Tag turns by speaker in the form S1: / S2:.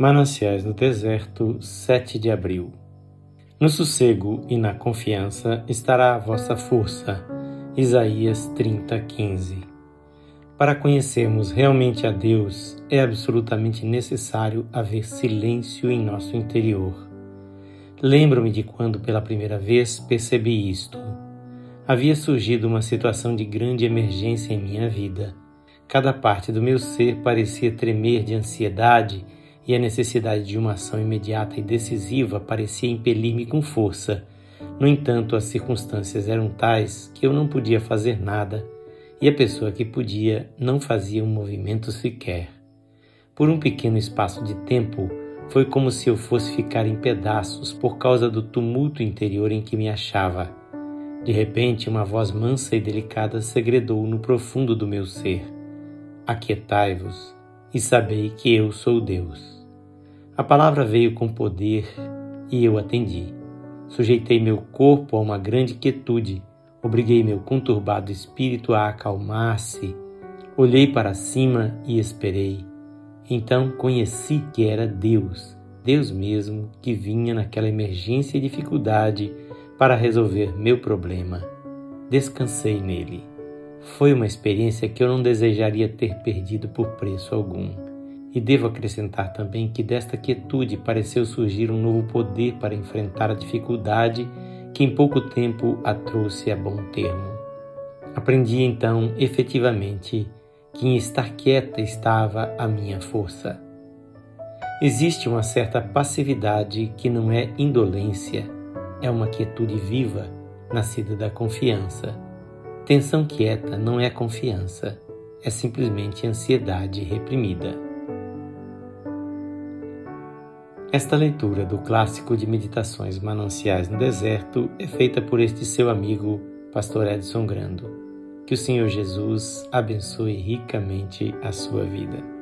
S1: Mananciais no Deserto, 7 de abril. No sossego e na confiança estará a vossa força. Isaías 30, 15. Para conhecermos realmente a Deus, é absolutamente necessário haver silêncio em nosso interior. Lembro-me de quando pela primeira vez percebi isto. Havia surgido uma situação de grande emergência em minha vida. Cada parte do meu ser parecia tremer de ansiedade e a necessidade de uma ação imediata e decisiva parecia impelir-me com força. No entanto, as circunstâncias eram tais que eu não podia fazer nada e a pessoa que podia não fazia um movimento sequer. Por um pequeno espaço de tempo, foi como se eu fosse ficar em pedaços por causa do tumulto interior em que me achava. De repente, uma voz mansa e delicada segredou no profundo do meu ser: Aquietai-vos e sabei que eu sou Deus. A palavra veio com poder e eu atendi. Sujeitei meu corpo a uma grande quietude, obriguei meu conturbado espírito a acalmar-se, olhei para cima e esperei. Então conheci que era Deus, Deus mesmo, que vinha naquela emergência e dificuldade para resolver meu problema. Descansei nele. Foi uma experiência que eu não desejaria ter perdido por preço algum. E devo acrescentar também que desta quietude pareceu surgir um novo poder para enfrentar a dificuldade que em pouco tempo a trouxe a bom termo. Aprendi então, efetivamente, que em estar quieta estava a minha força. Existe uma certa passividade que não é indolência, é uma quietude viva, nascida da confiança Tensão quieta não é confiança, é simplesmente ansiedade reprimida. Esta leitura do clássico de meditações Mananciais no Deserto é feita por este seu amigo, Pastor Edson Grando. Que o Senhor Jesus abençoe ricamente a sua vida.